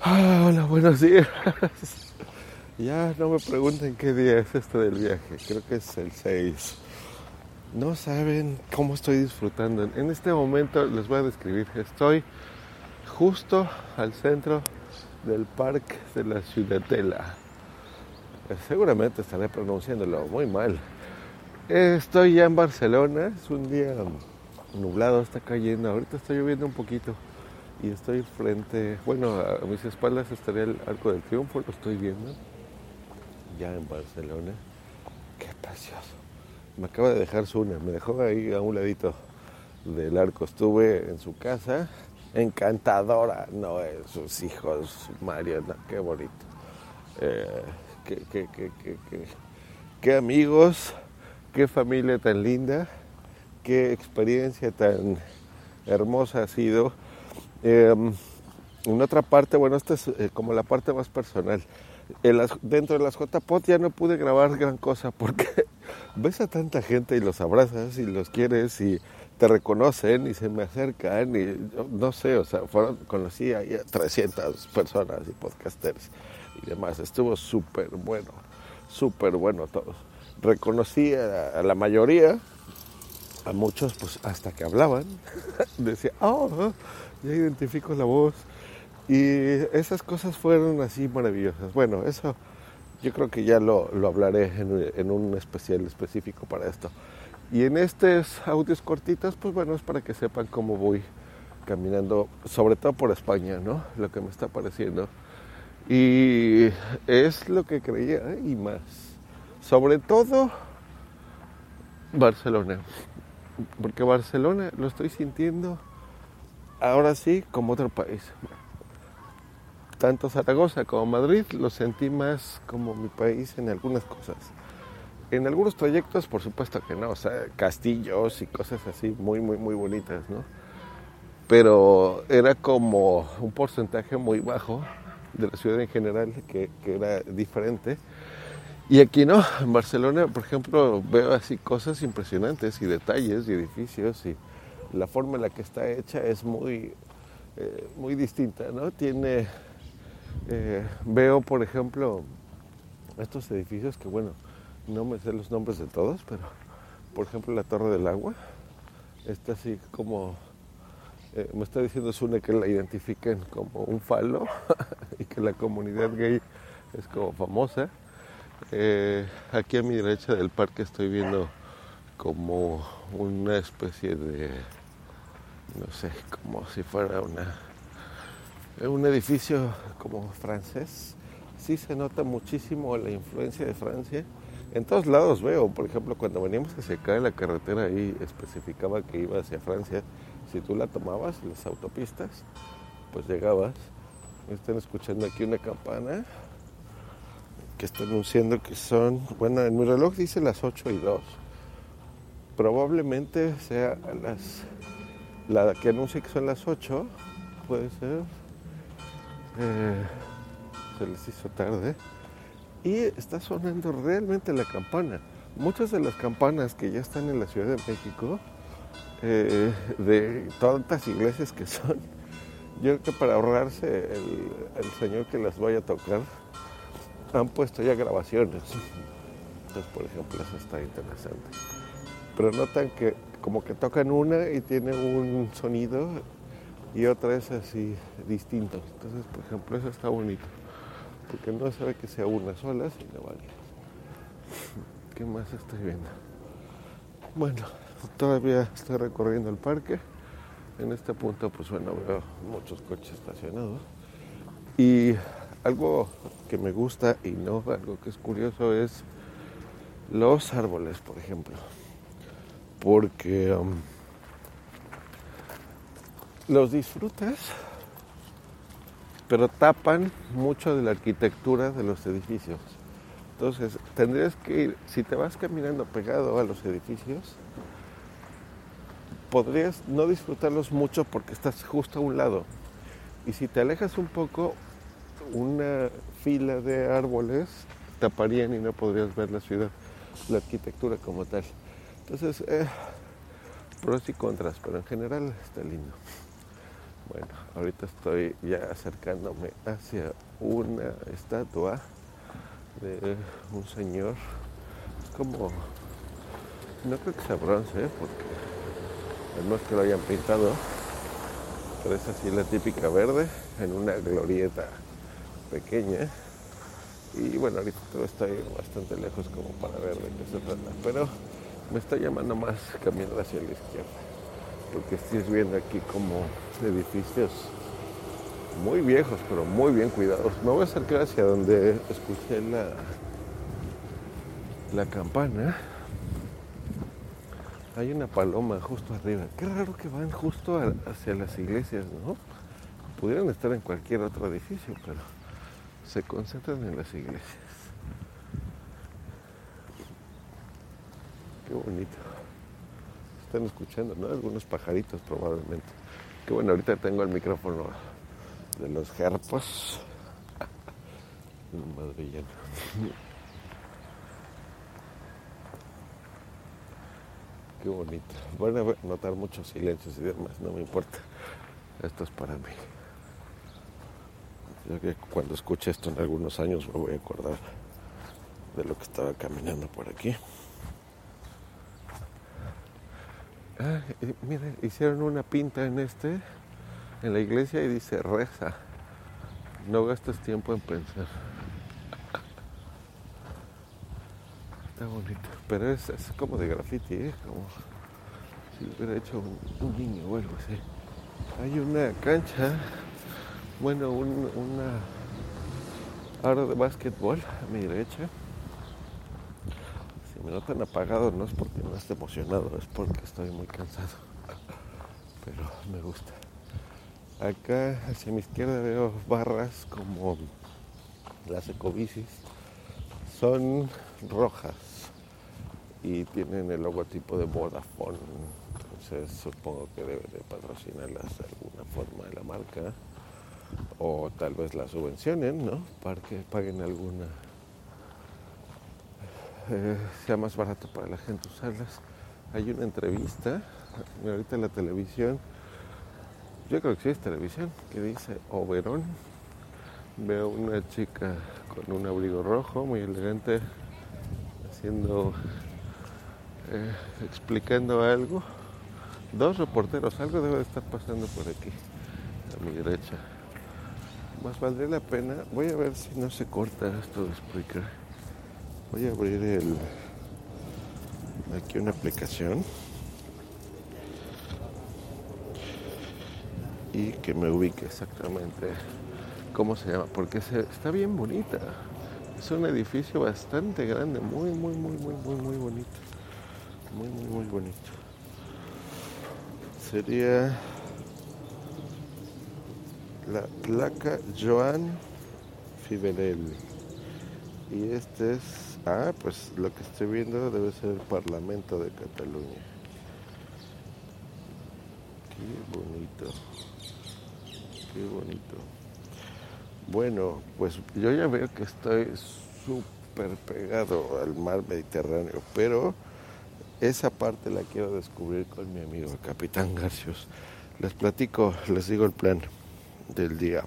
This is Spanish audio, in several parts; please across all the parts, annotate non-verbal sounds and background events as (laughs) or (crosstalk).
Ah, hola, buenos días. (laughs) ya no me pregunten qué día es este del viaje. Creo que es el 6. No saben cómo estoy disfrutando. En este momento les voy a describir. Estoy justo al centro del parque de la Ciudadela. Seguramente estaré pronunciándolo muy mal. Estoy ya en Barcelona. Es un día nublado, está cayendo. Ahorita está lloviendo un poquito y estoy frente, bueno, a mis espaldas estaría el Arco del Triunfo, lo estoy viendo, ya en Barcelona. Qué precioso. Me acaba de dejar Zuna, me dejó ahí a un ladito del arco. Estuve en su casa, encantadora, no, sus hijos, Mario, qué bonito. Eh, qué, qué, qué, qué amigos, qué familia tan linda, qué experiencia tan hermosa ha sido Em, en otra parte, bueno, esta es eh, como la parte más personal. dentro de las JPOT ya no pude grabar gran cosa porque (laughs) ves a tanta gente y los abrazas y los quieres y te reconocen y se me acercan y no sé, o sea, fueron, conocí a 300 personas y podcasters y demás. Estuvo súper bueno, súper bueno todos. Reconocí a, la mayoría, a muchos pues hasta que hablaban, (laughs) decía, oh, ya identifico la voz. Y esas cosas fueron así maravillosas. Bueno, eso yo creo que ya lo, hablaré en, un especial específico para esto. Y en estos audios cortitos, pues bueno, es para que sepan cómo voy caminando, sobre todo por España, ¿no? Lo que me está pareciendo. Y es lo que creía y más. Sobre todo Barcelona. Porque Barcelona lo estoy sintiendo ahora sí como otro país. Tanto Zaragoza como Madrid lo sentí más como mi país en algunas cosas. En algunos trayectos, por supuesto que no, o sea, castillos y cosas así muy, muy, muy bonitas, ¿no? Pero era como un porcentaje muy bajo de la ciudad en general que, que era diferente. Y aquí no, en Barcelona, por ejemplo, veo así cosas impresionantes y detalles y edificios y la forma en la que está hecha es muy, eh, muy distinta, ¿no? Tiene, eh, veo por ejemplo estos edificios que bueno, no me sé los nombres de todos, pero por ejemplo la Torre del Agua, está así como, eh, me está diciendo Sune que la identifiquen como un falo (laughs) y que la comunidad gay es como famosa. aquí a mi derecha del parque estoy viendo como una especie de no sé, como si fuera una, un edificio como francés. Sí se nota muchísimo la influencia de Francia. En todos lados veo, por ejemplo, cuando veníamos a secar la carretera ahí especificaba que iba hacia Francia. Si tú la tomabas, las autopistas, pues llegabas. Están escuchando aquí una campana que está anunciando que son, bueno, en mi reloj dice las 8 y 2. Probablemente sea a las la que anuncia que son las 8, puede ser. Eh, se les hizo tarde. Y está sonando realmente la campana. Muchas de las campanas que ya están en la Ciudad de México, eh, de tantas iglesias que son, yo creo que para ahorrarse el, el, señor que las vaya a tocar, han puesto ya grabaciones. Entonces, por ejemplo, eso está interesante. Pero notan que como que tocan una y tiene un sonido y otra es así distinto. Entonces, por ejemplo, eso está bonito, porque no se ve que sea una sola, sino varias. ¿Qué más estoy viendo? Bueno, todavía estoy recorriendo el parque. En este punto, pues bueno, veo muchos coches estacionados. Y algo que me gusta y no, algo que es curioso es los árboles, por ejemplo porque um, los disfrutas, pero tapan mucho de la arquitectura de los edificios. Entonces, tendrías que ir, si te vas caminando pegado a los edificios, podrías no disfrutarlos mucho porque estás justo a un lado. Y si te alejas un poco, una fila de árboles taparían y no podrías ver la ciudad, la arquitectura como tal. Entonces, eh, pros y contras, pero en general está lindo. Bueno, ahorita estoy ya acercándome hacia una estatua de un señor. Es como, no creo que sea bronce, ¿eh? porque no es que lo hayan pintado, pero es así la típica verde en una glorieta pequeña. Y bueno, ahorita estoy bastante lejos como para ver de qué se trata, pero me está llamando más caminar hacia la izquierda, porque estoy viendo aquí como edificios muy viejos, pero muy bien cuidados. Me voy a acercar hacia donde escuché la, la campana. Hay una paloma justo arriba. Qué raro que van justo hacia las iglesias, ¿no? Pudieran estar en cualquier otro edificio, pero se concentran en las iglesias. Qué bonito. Están escuchando, ¿no? Algunos pajaritos probablemente. Qué bueno, ahorita tengo el micrófono de los gerpos. (laughs) Madre (laughs) Qué bonito. Van a notar muchos silencios y demás, no me importa. Esto es para mí. Yo que cuando escuche esto en algunos años me voy a acordar de lo que estaba caminando por aquí. Ah, miren, hicieron una pinta en este, en la iglesia y dice reza. No gastes tiempo en pensar. Está bonito. Pero es, como de graffiti, ¿eh? como si hubiera hecho un, niño o algo así. Hay una cancha, bueno, una área de básquetbol a mi derecha me notan apagado no es porque no esté emocionado, es porque estoy muy cansado. Pero me gusta. Acá hacia mi izquierda veo barras como las ecobicis. Son rojas y tienen el logotipo de Vodafone. Entonces supongo que debe de patrocinarlas de alguna forma de la marca. O tal vez las subvencionen, ¿no? Para que paguen alguna eh, sea más barato para la gente usarlas. Hay una entrevista, ahorita en la televisión, yo creo que sí es televisión, que dice Oberón. Veo una chica con un abrigo rojo, muy elegante, haciendo, eh, explicando algo. Dos reporteros, algo debe de estar pasando por aquí, a mi derecha. Más valdría la pena, voy a ver si no se corta esto de explicar Voy a abrir el aquí una aplicación y que me ubique exactamente cómo se llama, porque está bien bonita. Es un edificio bastante grande, muy, muy, muy, muy, muy, muy bonito. Muy, muy, muy bonito. Sería la placa Joan Fiberel. Y este es Ah, pues lo que estoy viendo debe ser el Parlamento de Cataluña. Qué bonito. Qué bonito. Bueno, pues yo ya veo que estoy súper pegado al mar Mediterráneo, pero esa parte la quiero descubrir con mi amigo el capitán Garcios. Les platico, les digo el plan del día.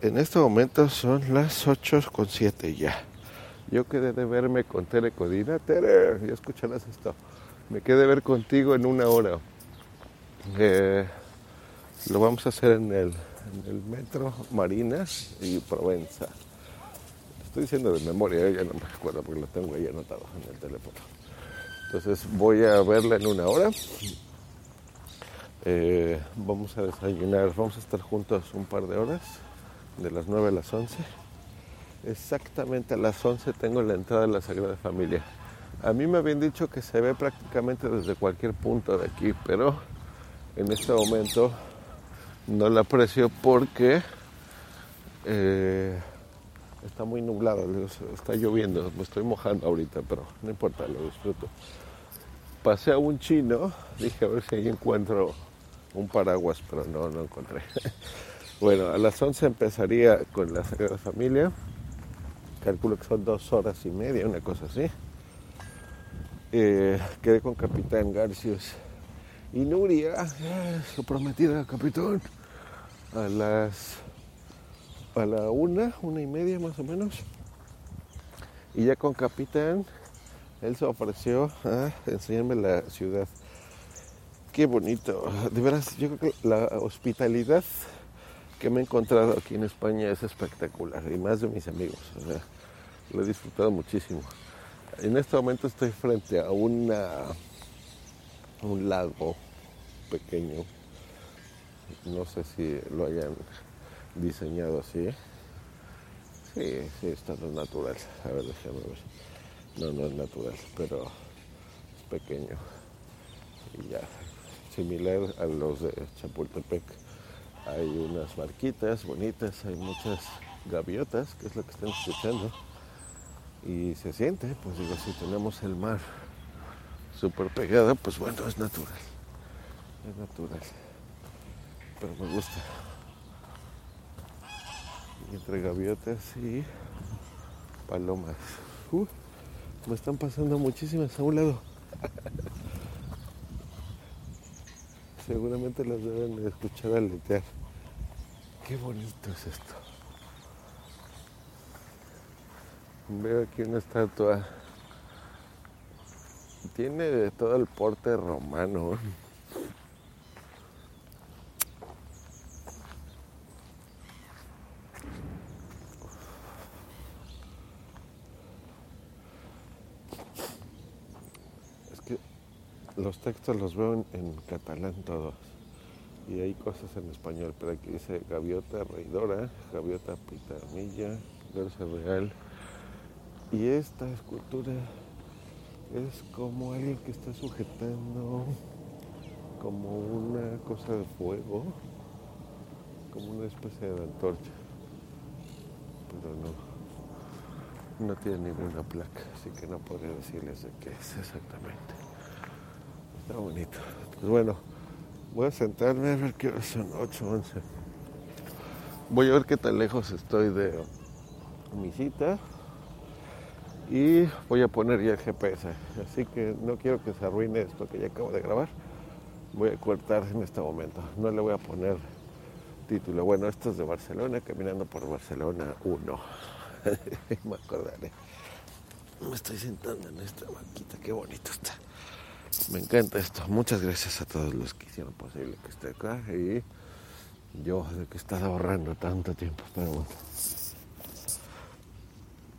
En este momento son las 8 con 7 ya. Yo quedé de verme con Tere Codina. Tere, ya escucharás esto. Me quedé de ver contigo en una hora. Eh, lo vamos a hacer en el, metro Marinas y Provenza. Estoy diciendo de memoria, eh, ya no me acuerdo porque lo tengo ahí anotado en el teléfono. Entonces voy a verla en una hora. Eh, vamos a desayunar, vamos a estar juntos un par de horas, de las 9 a las 11 Exactamente a las 11 tengo la entrada de la Sagrada Familia. A mí me habían dicho que se ve prácticamente desde cualquier punto de aquí, pero en este momento no la aprecio porque eh, está muy nublado, está lloviendo, me estoy mojando ahorita, pero no importa, lo disfruto. Pasé a un chino, dije a ver si ahí encuentro un paraguas, pero no, no encontré. (laughs) bueno, a las 11 empezaría con la Sagrada Familia calculo que son dos horas y media, una cosa así. Eh, quedé con Capitán Garcius y Nuria, su prometida capitán, a las a la una, una y media más o menos. Y ya con capitán, él se ofreció a enseñarme la ciudad. Qué bonito. De veras, yo creo que la hospitalidad que me he encontrado aquí en España es espectacular. Y más de mis amigos. Lo he disfrutado muchísimo. En este momento estoy frente a una, un lago pequeño. No sé si lo hayan diseñado así. Sí, sí, está natural. A ver, déjame ver. No, no es natural, pero es pequeño. Y ya, similar a los de Chapultepec. Hay unas barquitas bonitas, hay muchas gaviotas, que es lo que están escuchando. Y se siente, pues digo, si tenemos el mar súper pegado, pues bueno, es natural. Es natural. Pero me gusta. entre gaviotas y palomas. Uh, me están pasando muchísimas a un lado. (laughs) Seguramente las deben escuchar aletear. Qué bonito es esto. Veo aquí una estatua. Tiene de todo el porte romano. Es que los textos los veo en, catalán todos. Y hay cosas en español, pero aquí dice gaviota reidora, gaviota pitamilla, garza real. Y esta escultura es como alguien que está sujetando como una cosa de fuego, como una especie de antorcha. Pero no, no tiene ninguna placa, así que no podría decirles de qué es exactamente. Bonito. Pues bueno, voy a sentarme a ver qué hora son, 8, 11. Voy a ver qué tan lejos estoy de mi cita y voy a poner ya el GPS. Así que no quiero que se arruine esto que ya acabo de grabar. Voy a cortar en este momento. No le voy a poner título. Bueno, esto es de Barcelona, caminando por Barcelona 1. (laughs) Me acordaré. Me estoy sentando en esta banquita, qué bonito está. Me encanta esto. Muchas gracias a todos los que hicieron posible que esté acá y yo de que estado ahorrando tanto tiempo. Pero bueno.